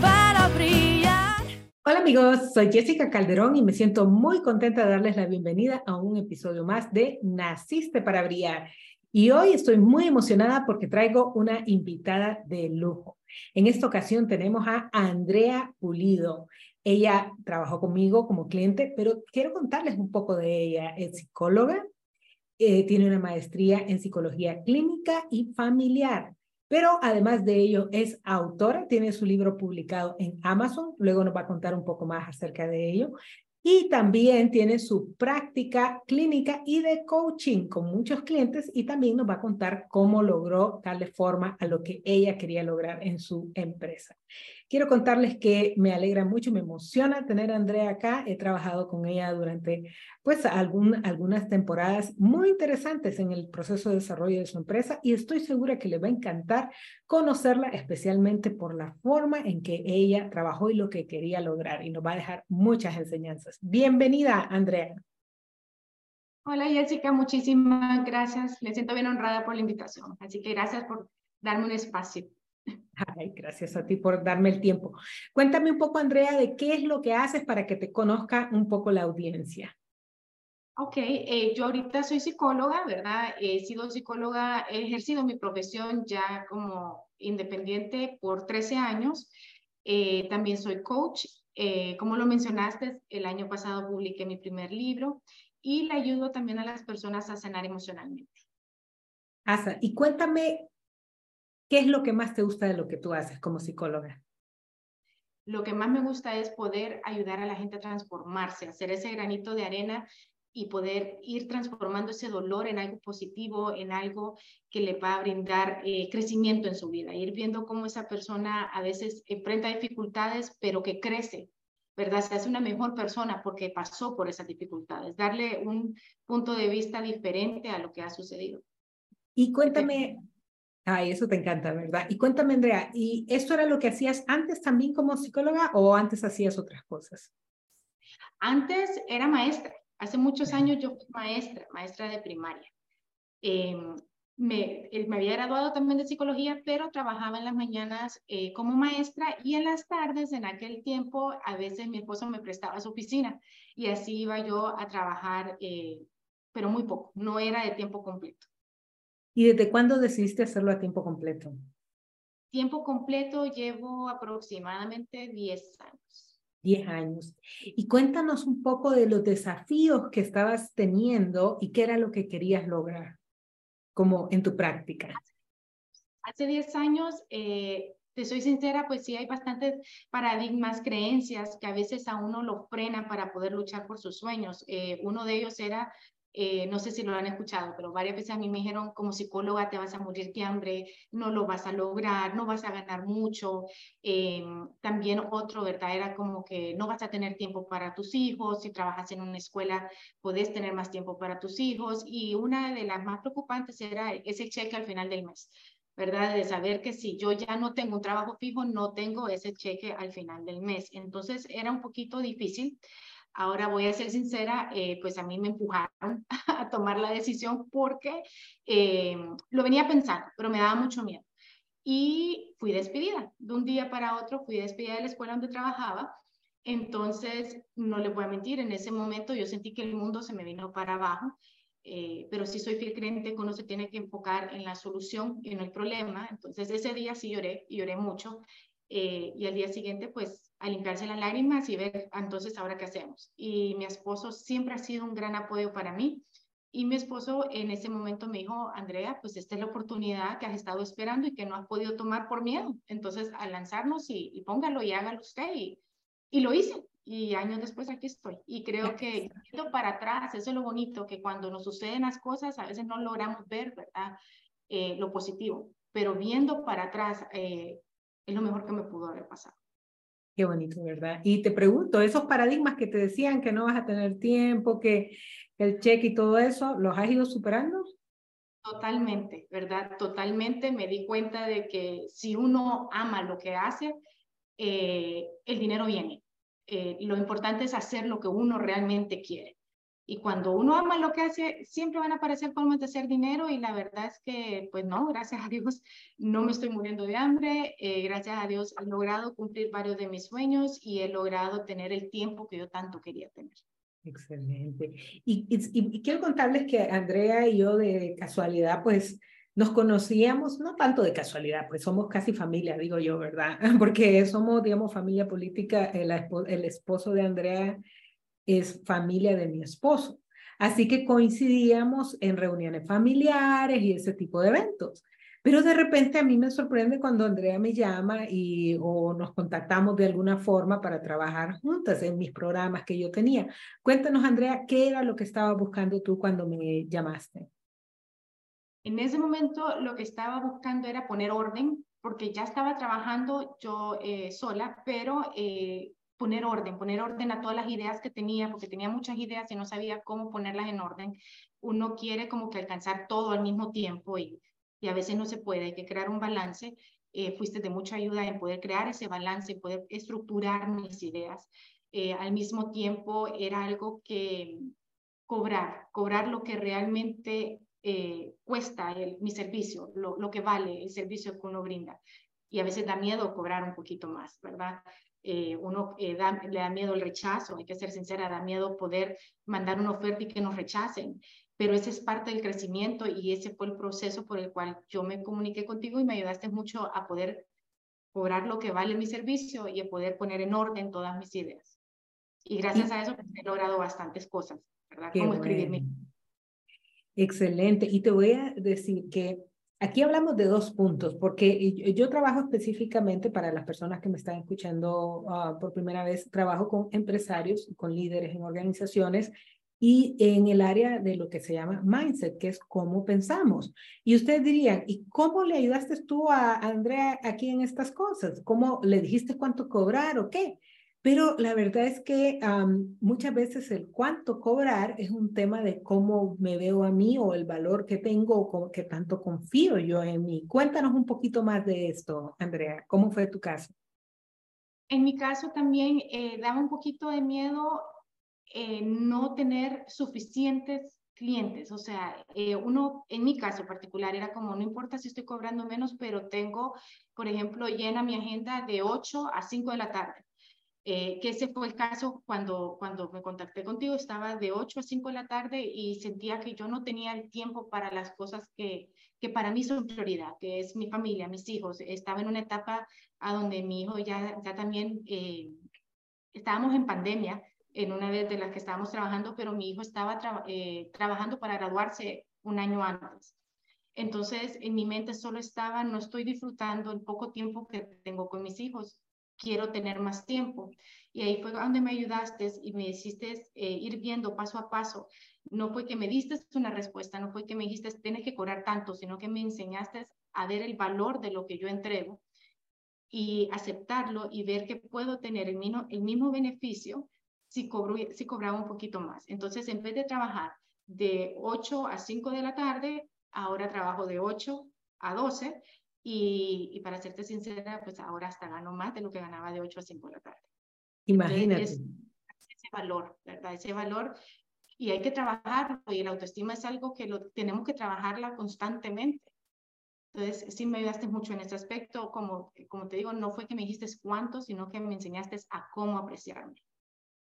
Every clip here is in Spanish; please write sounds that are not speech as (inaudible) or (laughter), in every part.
para brillar. Hola amigos, soy Jessica Calderón y me siento muy contenta de darles la bienvenida a un episodio más de Naciste para brillar. Y hoy estoy muy emocionada porque traigo una invitada de lujo. En esta ocasión tenemos a Andrea Pulido. Ella trabajó conmigo como cliente, pero quiero contarles un poco de ella. Es psicóloga, eh, tiene una maestría en psicología clínica y familiar. Pero además de ello es autora, tiene su libro publicado en Amazon, luego nos va a contar un poco más acerca de ello. Y también tiene su práctica clínica y de coaching con muchos clientes y también nos va a contar cómo logró darle forma a lo que ella quería lograr en su empresa. Quiero contarles que me alegra mucho, me emociona tener a Andrea acá. He trabajado con ella durante pues algunas temporadas muy interesantes en el proceso de desarrollo de su empresa y estoy segura que le va a encantar conocerla especialmente por la forma en que ella trabajó y lo que quería lograr y nos va a dejar muchas enseñanzas. Bienvenida, Andrea. Hola Jessica, muchísimas gracias. Me siento bien honrada por la invitación, así que gracias por darme un espacio. Ay, gracias a ti por darme el tiempo. Cuéntame un poco, Andrea, de qué es lo que haces para que te conozca un poco la audiencia. Ok, eh, yo ahorita soy psicóloga, ¿verdad? He sido psicóloga, he ejercido mi profesión ya como independiente por 13 años. Eh, también soy coach. Eh, como lo mencionaste, el año pasado publiqué mi primer libro y le ayudo también a las personas a sanar emocionalmente. Asa, y cuéntame ¿Qué es lo que más te gusta de lo que tú haces como psicóloga? Lo que más me gusta es poder ayudar a la gente a transformarse, hacer ese granito de arena y poder ir transformando ese dolor en algo positivo, en algo que le va a brindar eh, crecimiento en su vida, ir viendo cómo esa persona a veces enfrenta dificultades, pero que crece, ¿verdad? Se hace una mejor persona porque pasó por esas dificultades, darle un punto de vista diferente a lo que ha sucedido. Y cuéntame, Ay, eso te encanta, ¿verdad? Y cuéntame, Andrea, ¿y esto era lo que hacías antes también como psicóloga o antes hacías otras cosas? Antes era maestra. Hace muchos años yo fui maestra, maestra de primaria. Em, me, eh, me, había graduado también de psicología, pero trabajaba en las mañanas eh, como maestra y en las tardes, en aquel tiempo, a veces mi esposo me prestaba su oficina y así iba yo a trabajar, eh, pero muy poco, no era de tiempo completo. ¿Y desde cuándo decidiste hacerlo a tiempo completo? Tiempo completo llevo aproximadamente 10 años. 10 años. Y cuéntanos un poco de los desafíos que estabas teniendo y qué era lo que querías lograr, como en tu práctica. Hace 10 años, eh, te soy sincera, pues sí hay bastantes paradigmas, creencias que a veces a uno lo frena para poder luchar por sus sueños. Eh, uno de ellos era eh, no sé si lo han escuchado, pero varias veces a mí me dijeron, como psicóloga te vas a morir de hambre, no lo vas a lograr, no vas a ganar mucho. Eh, también otro, ¿verdad? Era como que no vas a tener tiempo para tus hijos, si trabajas en una escuela puedes tener más tiempo para tus hijos. Y una de las más preocupantes era ese cheque al final del mes. ¿verdad? De saber que si yo ya no tengo un trabajo fijo, no tengo ese cheque al final del mes. Entonces era un poquito difícil. Ahora voy a ser sincera, eh, pues a mí me empujaron (laughs) a tomar la decisión porque eh, lo venía pensando, pero me daba mucho miedo. Y fui despedida. De un día para otro fui despedida de la escuela donde trabajaba. Entonces, no le voy a mentir, en ese momento yo sentí que el mundo se me vino para abajo. Eh, pero sí soy fiel creyente que uno se tiene que enfocar en la solución y no el problema. Entonces ese día sí lloré, y lloré mucho, y al día siguiente pues a limpiarse las lágrimas y ver entonces ahora qué hacemos. Y mi esposo siempre ha sido un gran apoyo para mí. Y mi esposo en ese momento me dijo, Andrea, pues esta es la oportunidad que has estado esperando y que no has podido tomar por miedo. Entonces, al lanzarnos y, póngalo y hágalo usted. Y, y lo hice. Y años después aquí estoy. Y creo que para atrás, eso es lo bonito, que cuando nos suceden las cosas, a veces no logramos ver, ¿verdad? Eh, lo positivo. Pero viendo para atrás, eh, es lo mejor que me pudo haber pasado. Qué bonito, ¿verdad? Y te pregunto, esos paradigmas que te decían que no vas a tener tiempo, que el cheque y todo eso, ¿los has ido superando? Totalmente, ¿verdad? Totalmente me di cuenta de que si uno ama lo que hace, eh, el dinero viene. Eh, lo importante es hacer lo que uno realmente quiere. Y cuando uno ama lo que hace, siempre van a aparecer formas de hacer dinero y la verdad es que, pues no, gracias a Dios, (laughs) no me estoy muriendo de hambre. Eh, gracias a Dios he logrado cumplir varios de mis sueños y he logrado tener el tiempo que yo tanto quería tener. Excelente. Y, y, quiero contarles que Andrea y yo de casualidad, pues nos conocíamos, no tanto de casualidad, pues somos casi familia, digo yo, ¿verdad? (laughs) Porque somos, digamos, familia política. El, el esposo de Andrea es familia de mi esposo. Así que coincidíamos en reuniones familiares y ese tipo de eventos. Pero de repente a mí me sorprende cuando Andrea me llama y o nos contactamos de alguna forma para trabajar juntas en mis programas que yo tenía. Cuéntanos, Andrea, ¿qué era lo que estaba buscando tú cuando me llamaste? En ese momento lo que estaba buscando era poner orden, porque ya estaba trabajando yo eh, sola, pero eh, poner orden, poner orden a todas las ideas que tenía, porque tenía muchas ideas y no sabía cómo ponerlas en orden. Uno quiere como que alcanzar todo al mismo tiempo y, y a veces no se puede, hay que crear un balance. Eh, fuiste de mucha ayuda en poder crear ese balance, poder estructurar mis ideas. Eh, al mismo tiempo era algo que cobrar, cobrar lo que realmente eh, cuesta el, mi servicio, lo, lo que vale el servicio que uno brinda. Y a veces da miedo cobrar un poquito más, ¿verdad? Eh, uno eh, le da miedo el rechazo, hay que ser sincera, da miedo poder mandar una oferta y que nos rechacen, pero ese es parte del crecimiento y ese fue el proceso por el cual yo me comuniqué contigo y me ayudaste mucho a poder cobrar lo que vale mi servicio y a poder poner en orden todas mis ideas. Y gracias a eso pues, he logrado bastantes cosas, ¿verdad? Como escribirme. Excelente. Y te voy a decir que Aquí hablamos de dos puntos, porque yo trabajo específicamente para las personas que me están escuchando ah, por primera vez, trabajo con empresarios, con líderes en organizaciones y en el área de lo que se llama mindset, que es cómo pensamos. Y ustedes dirían, ¿y cómo le ayudaste tú a Andrea aquí en estas cosas? ¿Cómo le dijiste cuánto cobrar o qué? Pero la verdad es que muchas veces el cuánto cobrar es un tema de cómo me veo a mí o el valor que tengo o que tanto confío yo en mí. Cuéntanos un poquito más de esto, Andrea. ¿Cómo fue tu caso? En mi caso también eh, daba un poquito de miedo eh, no tener suficientes clientes. O sea, eh, uno, en mi caso particular, era como, no importa si estoy cobrando menos, pero tengo, por ejemplo, llena mi agenda de 8 a 5 de la tarde. Eh, que ese fue el caso cuando, cuando me contacté contigo, estaba de 8 a 5 de la tarde y sentía que yo no tenía el tiempo para las cosas que, que para mí son prioridad, que es mi familia, mis hijos. Estaba en una etapa a donde mi hijo ya, ya también, eh, estábamos en pandemia, en una de las que estábamos trabajando, pero mi hijo estaba eh, trabajando para graduarse un año antes. Entonces, en mi mente solo estaba, no estoy disfrutando el poco tiempo que tengo con mis hijos quiero tener más tiempo. Y ahí fue donde me ayudaste y me hiciste eh, ir viendo paso a paso. No fue que me diste una respuesta, no fue que me dijiste tienes que cobrar tanto, sino que me enseñaste a ver el valor de lo que yo entrego y aceptarlo y ver que puedo tener el mismo, beneficio si, cobro, si cobraba un poquito más. Entonces, en vez de trabajar de 8 a 5 de la tarde, ahora trabajo de 8 a 12 y, para serte sincera, pues ahora hasta gano más de lo que ganaba de 8 a 5 de la tarde. Imagínate. ese valor, ¿verdad? Ese valor. Y hay que trabajarlo y la autoestima es algo que lo, tenemos que trabajarla constantemente. Entonces, sí me ayudaste mucho en ese aspecto. Como, como te digo, no fue que me dijiste cuánto, sino que me enseñaste a cómo apreciarme.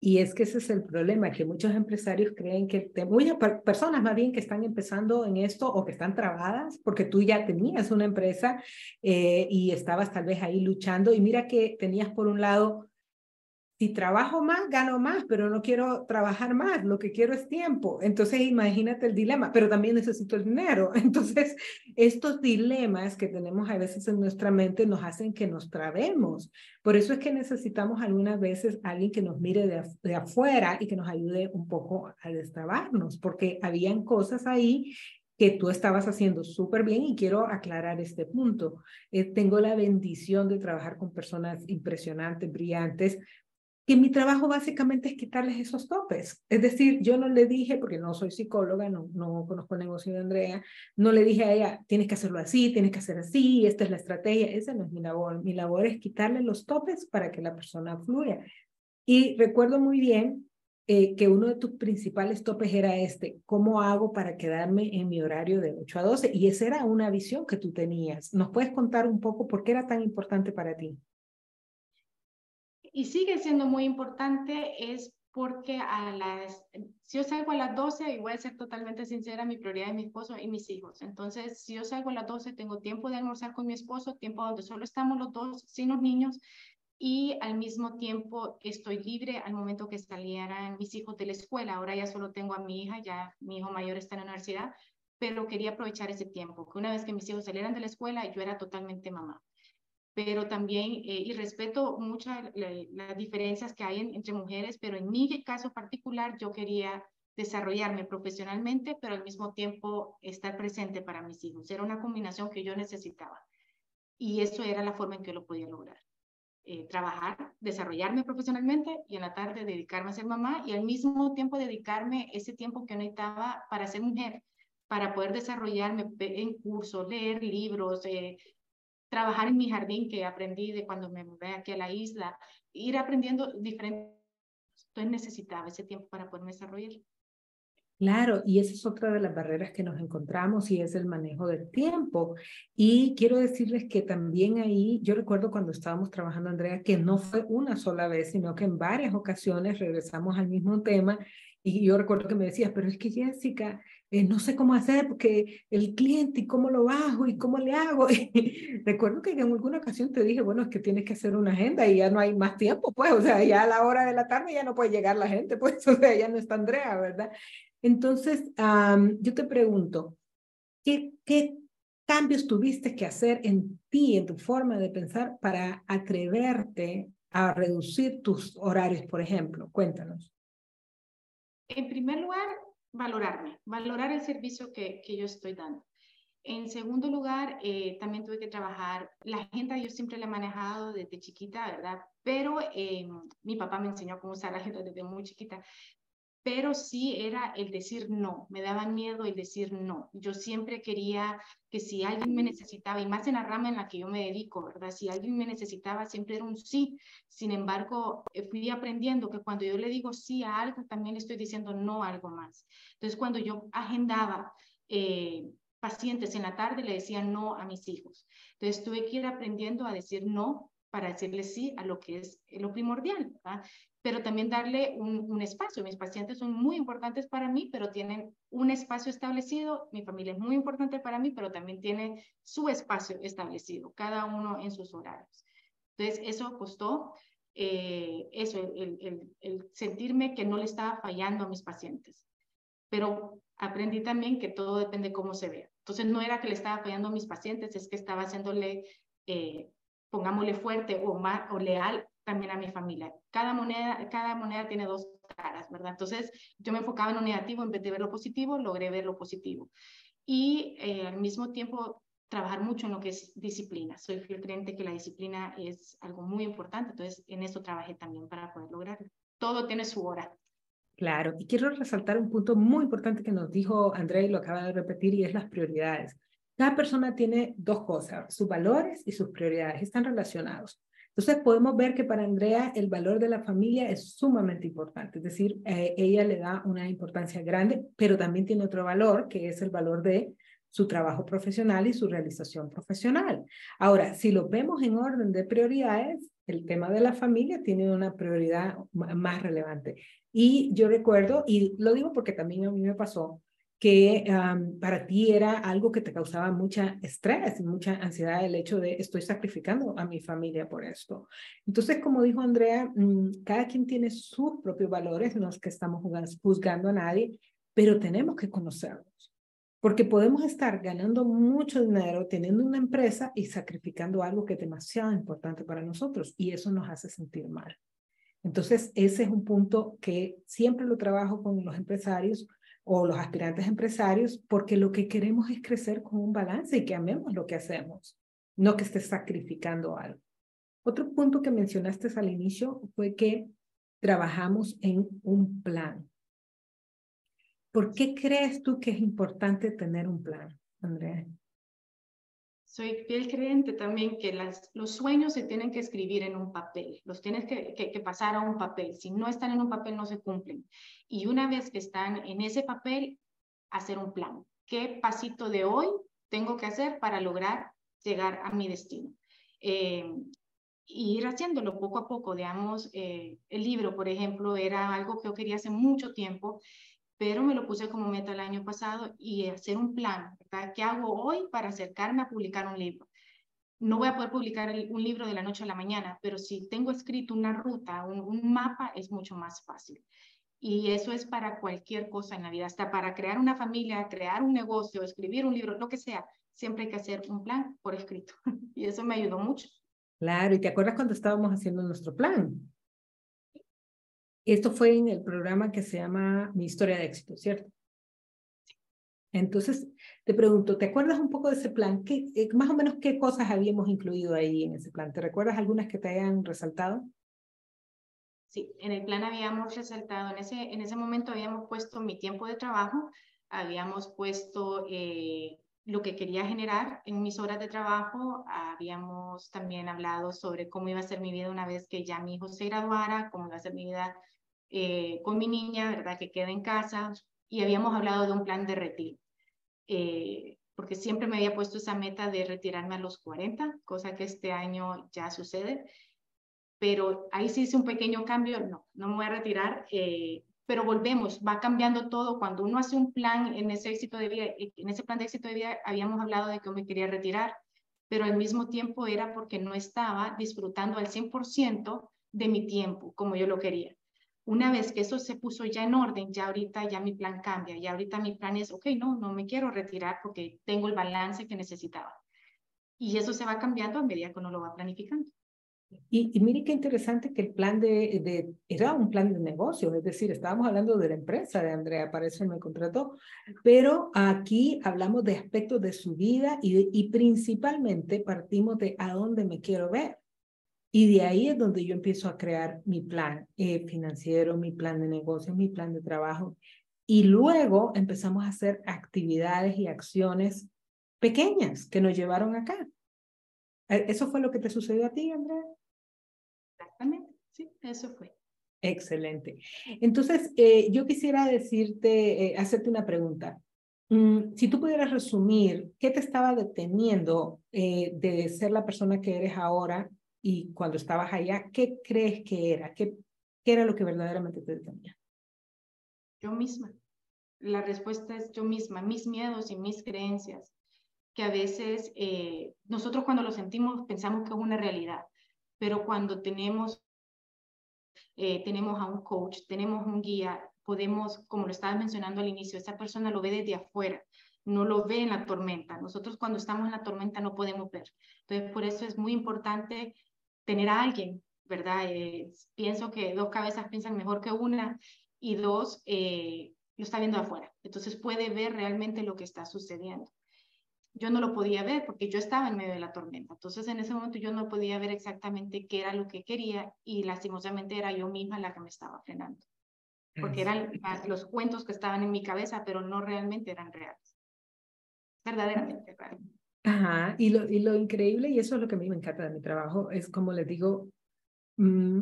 Y es que ese es el problema, que muchos empresarios creen que, muchas personas más bien que están empezando en esto o que están trabadas, porque tú ya tenías una empresa eh, y estabas tal vez ahí luchando y mira que tenías por un lado si trabajo más, gano más, pero no quiero trabajar más, lo que quiero es tiempo. Entonces, imagínate el dilema, pero también necesito el dinero. (laughs) Entonces, estos dilemas que tenemos a veces en nuestra mente nos hacen que nos trabemos. Por eso es que necesitamos algunas veces alguien que nos mire de, de afuera y que nos ayude un poco a destrabarnos, porque habían cosas ahí que tú estabas haciendo súper bien y quiero aclarar este punto. Eh, tengo la bendición de trabajar con personas impresionantes, brillantes, que mi trabajo básicamente es quitarles esos topes. Es decir, yo no le dije, porque no soy psicóloga, no, no conozco el negocio de Andrea, no le dije a ella, tienes que hacerlo así, tienes que hacer así, esta es la estrategia, esa no es mi labor. Mi labor es quitarle los topes para que la persona fluya. Y recuerdo muy bien eh, que uno de tus principales topes era este, ¿cómo hago para quedarme en mi horario de 8 a 12? Y esa era una visión que tú tenías. ¿Nos puedes contar un poco por qué era tan importante para ti? Y sigue siendo muy importante, es porque a las, si yo salgo a las 12, y voy a ser totalmente sincera, mi prioridad es mi esposo y mis hijos. Entonces, si yo salgo a las 12, tengo tiempo de almorzar con mi esposo, tiempo donde solo estamos los dos, sin los niños, y al mismo tiempo estoy libre al momento que salieran mis hijos de la escuela. Ahora ya solo tengo a mi hija, ya mi hijo mayor está en la universidad, pero quería aprovechar ese tiempo, que una vez que mis hijos salieran de la escuela, yo era totalmente mamá. Pero también, eh, y respeto muchas las diferencias que hay entre mujeres, pero en mi caso particular, yo quería desarrollarme profesionalmente, pero al mismo tiempo estar presente para mis hijos. Era una combinación que yo necesitaba. Y eso era la forma en que lo podía lograr. Eh, trabajar, desarrollarme profesionalmente y en la tarde dedicarme a ser mamá y al mismo tiempo dedicarme ese tiempo que necesitaba para ser mujer, para poder desarrollarme en cursos, leer libros, eh, trabajar en mi jardín que aprendí de cuando me mudé aquí a la isla, ir aprendiendo diferentes. Entonces necesitaba ese tiempo para poderme desarrollar. Claro, y esa es otra de las barreras que nos encontramos y es el manejo del tiempo. Y quiero decirles que también ahí, yo recuerdo cuando estábamos trabajando, Andrea, que no fue una sola vez, sino que en varias ocasiones regresamos al mismo tema. Y yo recuerdo que me decías, pero es que Jessica, eh, no sé cómo hacer porque el cliente y cómo lo bajo y cómo le hago. (laughs) recuerdo que en alguna ocasión te dije, bueno, es que tienes que hacer una agenda y ya no hay más tiempo, pues, o sea, ya a la hora de la tarde ya no puede llegar la gente, (laughs) pues, o sea, ya no está Andrea, ¿verdad? Entonces, yo te pregunto, ¿qué, ¿qué cambios tuviste que hacer en ti, en tu forma de pensar, para atreverte a reducir tus horarios, por ejemplo? Cuéntanos. En primer lugar, valorarme, valorar el servicio que, yo estoy dando. En segundo lugar, eh, también tuve que trabajar, la agenda yo siempre la he manejado desde chiquita, ¿verdad? Pero eh, mi papá me enseñó cómo usar la agenda desde muy chiquita pero sí era el decir no, me daba miedo el decir no. Yo siempre quería que si alguien me necesitaba, y más en la rama en la que yo me dedico, ¿verdad? Si alguien me necesitaba, siempre era un sí. Sin embargo, eh, fui aprendiendo que cuando yo le digo sí a algo, también estoy diciendo no a algo más. Entonces, cuando yo agendaba eh, pacientes en la tarde, le decía no a mis hijos. Entonces, tuve que ir aprendiendo a decir no para decirle sí a lo que es lo primordial. ¿verdad? Pero también darle un, espacio. Mis pacientes son muy importantes para mí, pero tienen un espacio establecido. Mi familia es muy importante para mí, pero también tiene su espacio establecido, cada uno en sus horarios. Entonces, eso costó, eh, eso, el, el sentirme que no le estaba fallando a mis pacientes. Pero aprendí también que todo depende cómo se vea. Entonces, no era que le estaba fallando a mis pacientes, es que estaba haciéndole, eh, pongámosle fuerte o, más, o leal también a mi familia. Cada moneda, cada moneda tiene dos caras, ¿verdad? Entonces, yo me enfocaba en lo negativo en vez de ver lo positivo, logré ver lo positivo. Y eh, al mismo tiempo, trabajar mucho en lo que es disciplina. Soy fiel creyente que la disciplina es algo muy importante, entonces en eso trabajé también para poder lograrlo. Todo tiene su hora. Claro, y quiero resaltar un punto muy importante que nos dijo Andrea y lo acaba de repetir, y es las prioridades. Cada persona tiene dos cosas, sus valores y sus prioridades, están relacionados. Entonces podemos ver que para Andrea el valor de la familia es sumamente importante, es decir, eh, ella le da una importancia grande, pero también tiene otro valor, que es el valor de su trabajo profesional y su realización profesional. Ahora, si lo vemos en orden de prioridades, el tema de la familia tiene una prioridad más relevante. Y yo recuerdo, y lo digo porque también a mí me pasó, que para ti era algo que te causaba mucha estrés y mucha ansiedad el hecho de estoy sacrificando a mi familia por esto. Entonces, como dijo Andrea, mm, cada quien tiene sus propios valores, no es que estamos juzgando a nadie, pero tenemos que conocerlos. Porque podemos estar ganando mucho dinero teniendo una empresa y sacrificando algo que es demasiado importante para nosotros y eso nos hace sentir mal. Entonces, ese es un punto que siempre lo trabajo con los empresarios o los aspirantes empresarios, porque lo que queremos es crecer con un balance y que amemos lo que hacemos, no que estés sacrificando algo. Otro punto que mencionaste al inicio fue que trabajamos en un plan. ¿Por qué crees tú que es importante tener un plan, Andrea? Soy fiel creyente también que los sueños se tienen que escribir en un papel, los tienes que, pasar a un papel. Si no están en un papel, no se cumplen. Y una vez que están en ese papel, hacer un plan. ¿Qué pasito de hoy tengo que hacer para lograr llegar a mi destino? Eh, y ir haciéndolo poco a poco, digamos, eh, el libro, por ejemplo, era algo que yo quería hace mucho tiempo pero me lo puse como meta el año pasado y hacer un plan, ¿verdad? ¿Qué hago hoy para acercarme a publicar un libro? No voy a poder publicar un libro de la noche a la mañana, pero si tengo escrito una ruta, un, un mapa, es mucho más fácil. Y eso es para cualquier cosa en la vida, hasta para crear una familia, crear un negocio, escribir un libro, lo que sea. Siempre hay que hacer un plan por escrito. (laughs) y eso me ayudó mucho. Claro, y te acuerdas cuando estábamos haciendo nuestro plan, esto fue en el programa que se llama Mi historia de éxito, ¿cierto? Entonces, te pregunto, ¿te acuerdas un poco de ese plan? ¿Qué, eh, más o menos qué cosas habíamos incluido ahí en ese plan? ¿Te recuerdas algunas que te hayan resaltado? Sí, en el plan habíamos resaltado, en ese, en ese momento habíamos puesto mi tiempo de trabajo, habíamos puesto eh, lo que quería generar en mis horas de trabajo, habíamos también hablado sobre cómo iba a ser mi vida una vez que ya mi hijo se graduara, cómo iba a ser mi vida eh, con mi niña, ¿verdad? Que quede en casa. Y habíamos hablado de un plan de retiro. Eh, porque siempre me había puesto esa meta de retirarme a los 40, cosa que este año ya sucede. Pero ahí sí hice un pequeño cambio, no, no me voy a retirar, eh, pero volvemos, va cambiando todo. Cuando uno hace un plan en ese éxito de vida, en ese plan de éxito de vida habíamos hablado de que me quería retirar, pero al mismo tiempo era porque no estaba disfrutando al 100% de mi tiempo como yo lo quería. Una vez que eso se puso ya en orden, ya ahorita ya mi plan cambia, ya ahorita mi plan es, ok, no, no me quiero retirar porque tengo el balance que necesitaba. Y eso se va cambiando a medida que uno lo va planificando. Y, y mire qué interesante que el plan de, de, era un plan de negocio, es decir, estábamos hablando de la empresa de Andrea, para eso me contrató, pero aquí hablamos de aspectos de su vida y, y principalmente partimos de a dónde me quiero ver. Y de ahí es donde yo empiezo a crear mi plan eh, financiero, mi plan de negocio, mi plan de trabajo. Y luego empezamos a hacer actividades y acciones pequeñas que nos llevaron acá. Eh, ¿Eso fue lo que te sucedió a ti, Andrea? Exactamente, sí, eso fue. Excelente. Entonces, eh, yo quisiera decirte, eh, hacerte una pregunta. Mm, si tú pudieras resumir, ¿qué te estaba deteniendo eh, de ser la persona que eres ahora y cuando estabas allá, ¿qué crees que era? ¿Qué, qué era lo que verdaderamente te detenía? Yo misma. La respuesta es yo misma, mis miedos y mis creencias, que a veces eh, nosotros cuando lo sentimos pensamos que es una realidad, pero cuando tenemos, eh, tenemos a un coach, tenemos un guía, podemos, como lo estabas mencionando al inicio, esa persona lo ve desde afuera, no lo ve en la tormenta. Nosotros cuando estamos en la tormenta no podemos ver. Entonces, por eso es muy importante tener a alguien, ¿verdad? Eh, pienso que dos cabezas piensan mejor que una y dos eh, lo está viendo afuera. Entonces puede ver realmente lo que está sucediendo. Yo no lo podía ver porque yo estaba en medio de la tormenta. Entonces en ese momento yo no podía ver exactamente qué era lo que quería y lastimosamente era yo misma la que me estaba frenando. Porque eran los cuentos que estaban en mi cabeza, pero no realmente eran reales. Verdaderamente reales. Ajá, y lo, y lo increíble, y eso es lo que a mí me encanta de mi trabajo, es como les digo, mmm,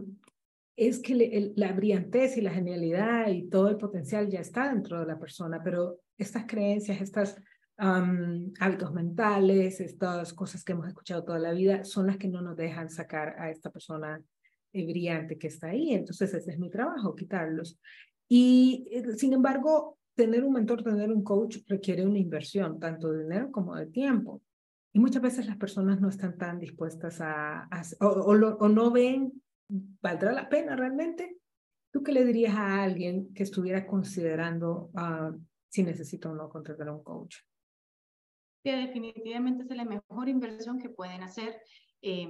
es que le, el, la brillantez y la genialidad y todo el potencial ya está dentro de la persona, pero estas creencias, estos um, hábitos mentales, estas cosas que hemos escuchado toda la vida, son las que no nos dejan sacar a esta persona eh, brillante que está ahí. Entonces, ese es mi trabajo, quitarlos. Y, eh, sin embargo, tener un mentor, tener un coach requiere una inversión, tanto de dinero como de tiempo. Y muchas veces las personas no están tan dispuestas a, a o, o, o, no ven, ¿valdrá la pena realmente? ¿Tú qué le dirías a alguien que estuviera considerando uh, si necesita o no contratar a un coach? Que definitivamente es la mejor inversión que pueden hacer eh,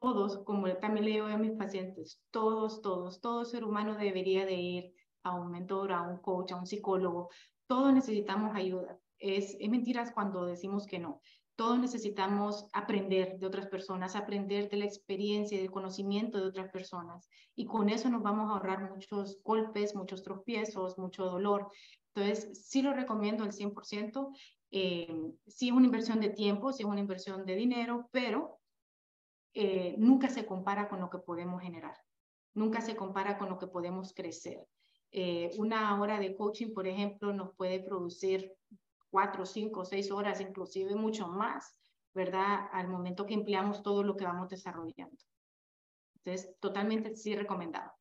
todos, como también le digo a mis pacientes, todos, todos, todo ser humano debería de ir a un mentor, a un coach, a un psicólogo. Todos necesitamos ayuda. Es, es mentiras cuando decimos que no todos necesitamos aprender de otras personas, aprender de la experiencia y del conocimiento de otras personas. Y con eso nos vamos a ahorrar muchos golpes, muchos tropiezos, mucho dolor. Entonces, sí lo recomiendo al 100%. Eh, sí es una inversión de tiempo, sí es una inversión de dinero, pero eh, nunca se compara con lo que podemos generar, nunca se compara con lo que podemos crecer. Eh, una hora de coaching, por ejemplo, nos puede producir cuatro, cinco, seis horas, inclusive mucho más, ¿verdad? Al momento que empleamos todo lo que vamos desarrollando. Entonces, totalmente sí recomendado.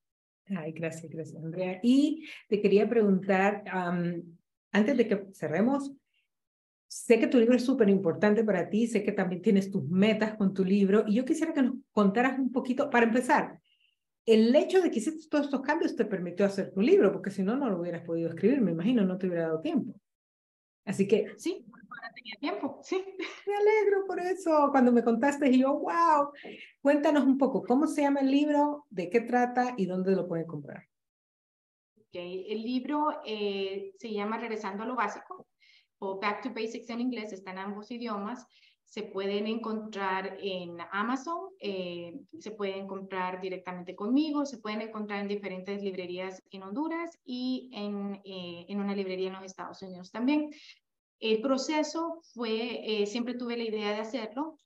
Ay, gracias, gracias, Andrea. Y te quería preguntar, antes de que cerremos, sé que tu libro es súper importante para ti, sé que también tienes tus metas con tu libro, y yo quisiera que nos contaras un poquito, para empezar, el hecho de que hiciste todos estos cambios te permitió hacer tu libro, porque si no, no lo hubieras podido escribir, me imagino, no te hubiera dado tiempo. Así que... Sí, ahora tenía tiempo, sí. Me alegro por eso. Cuando me contaste, y yo, wow, cuéntanos un poco, ¿cómo se llama el libro? ¿De qué trata? ¿Y dónde lo pueden comprar? Okay. El libro eh, se llama Regresando a lo Básico o Back to Basics en inglés, está en ambos idiomas. Se pueden encontrar en Amazon, eh, se pueden comprar directamente conmigo, se pueden encontrar en diferentes librerías en Honduras y en, eh, en una librería en los Estados Unidos también. El proceso fue, eh, siempre tuve la idea de hacerlo.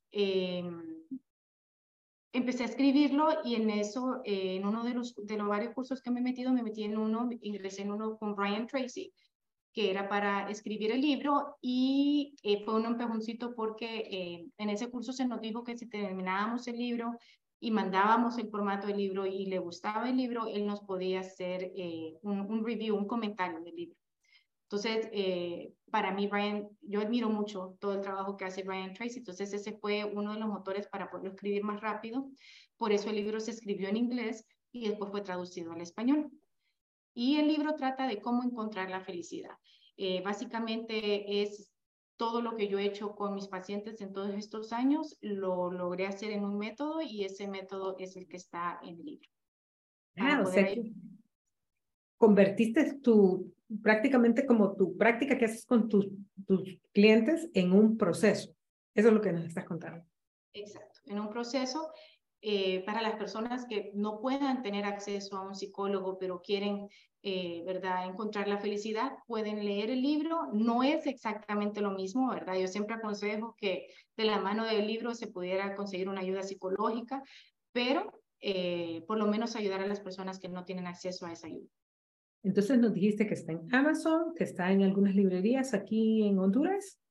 empecé a escribirlo y en eso, en uno de los, de los varios cursos que me he metido, me metí en uno, ingresé en uno con Brian Tracy, que era para escribir el libro y eh, fue un empujoncito porque eh, en ese curso se nos dijo que si terminábamos el libro y mandábamos el formato del libro y le gustaba el libro, él nos podía hacer eh, un, un, review, un comentario del libro. Entonces, para mí, Brian, yo admiro mucho todo el trabajo que hace Brian Tracy, entonces ese fue uno de los motores para poderlo escribir más rápido. Por eso el libro se escribió en inglés y después fue traducido al español. Y el libro trata de cómo encontrar la felicidad. Eh, básicamente es todo lo que yo he hecho con mis pacientes en todos estos años, lo logré hacer en un método y ese método es el que está en el libro. Ah, o sea, convertiste tu, prácticamente como tu práctica que haces con tus, tus clientes en un proceso. Eso es lo que nos estás contando. Exacto, en un proceso eh, para las personas que no puedan tener acceso a un psicólogo, pero quieren, eh, ¿verdad?, encontrar la felicidad, pueden leer el libro. No es exactamente lo mismo, ¿verdad? Yo siempre aconsejo que de la mano del libro se pudiera conseguir una ayuda psicológica, pero eh, por lo menos ayudar a las personas que no tienen acceso a esa ayuda. Entonces nos dijiste que está en Amazon, que está en algunas librerías aquí en Honduras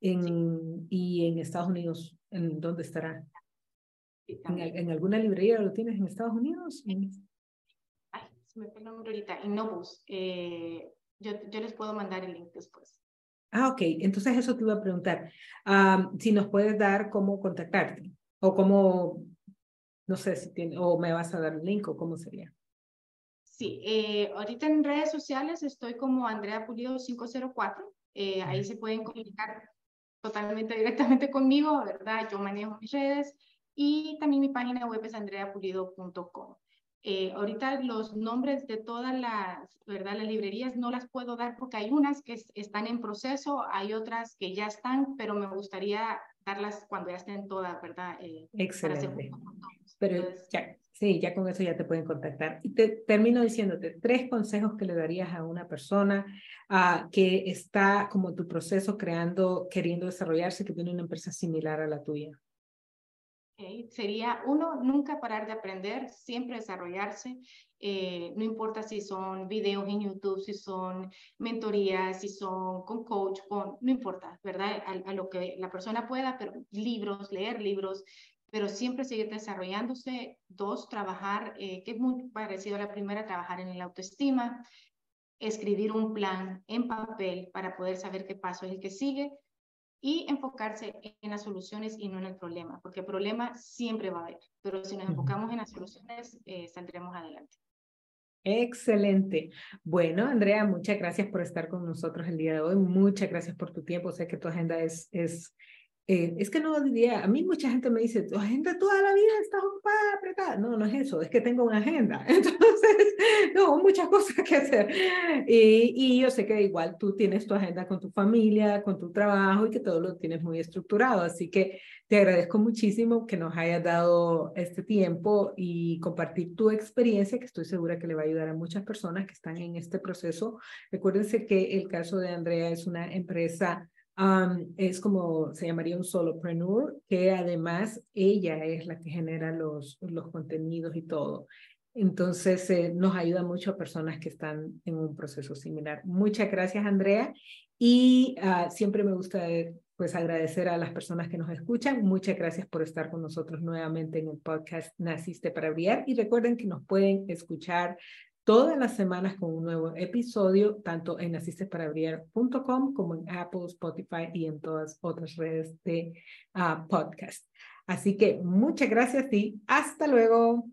en, y en Estados Unidos. ¿En dónde estará? ¿En, alguna librería lo tienes en Estados Unidos? Ay, se me fue el nombre ahorita. En Novus. Eh, yo, yo les puedo mandar el link después. Ah, ok. Entonces eso te iba a preguntar. si nos puedes dar cómo contactarte o cómo, no sé si tiene, o me vas a dar el link o cómo sería. Sí, eh, ahorita en redes sociales estoy como Andrea Pulido 504. Eh, ahí se pueden comunicar totalmente directamente conmigo, ¿verdad? Yo manejo mis redes. Y también mi página web es andreapulido.com. Eh, ahorita los nombres de todas las, ¿verdad? las librerías no las puedo dar porque hay unas que están en proceso, hay otras que ya están, pero me gustaría darlas cuando ya estén todas, ¿verdad? Eh, Excelente. Pero ya, sí, ya con eso ya te pueden contactar. Y te termino diciéndote tres consejos que le darías a una persona uh, que está como tu proceso creando, queriendo desarrollarse, que tiene una empresa similar a la tuya. Sería uno, nunca parar de aprender, siempre desarrollarse, eh, no importa si son videos en YouTube, si son mentorías, si son con coach, con, no importa, ¿verdad? A, lo que la persona pueda, pero libros, leer libros, pero siempre seguir desarrollándose. Dos, trabajar, eh, que es muy parecido a la primera, trabajar en la autoestima, escribir un plan en papel para poder saber qué paso es el que sigue y enfocarse en las soluciones y no en el problema, porque el problema siempre va a haber, pero si nos enfocamos en las soluciones, eh, saldremos adelante. Excelente. Bueno, Andrea, muchas gracias por estar con nosotros el día de hoy. Muchas gracias por tu tiempo. Sé que tu agenda es, es eh, es que no diría, a mí mucha gente me dice, tu agenda toda la vida está ocupada, apretada. No, no es eso, es que tengo una agenda. (laughs) Entonces, no, muchas cosas que hacer. Y, y, yo sé que igual tú tienes tu agenda con tu familia, con tu trabajo y que todo lo tienes muy estructurado. Así que te agradezco muchísimo que nos hayas dado este tiempo y compartir tu experiencia, que estoy segura que le va a ayudar a muchas personas que están en este proceso. Recuérdense que el caso de Andrea es una empresa es como se llamaría un solopreneur, que además ella es la que genera los, los contenidos y todo. Entonces, eh, nos ayuda mucho a personas que están en un proceso similar. Muchas gracias, Andrea. Y uh, siempre me gusta eh, pues agradecer a las personas que nos escuchan. Muchas gracias por estar con nosotros nuevamente en el podcast Naciste para Brillar. Y recuerden que nos pueden escuchar todas las semanas con un nuevo episodio, tanto en nacistesparabrillar.com como en Apple, Spotify y en todas otras redes de uh, podcast. Así que muchas gracias y hasta luego.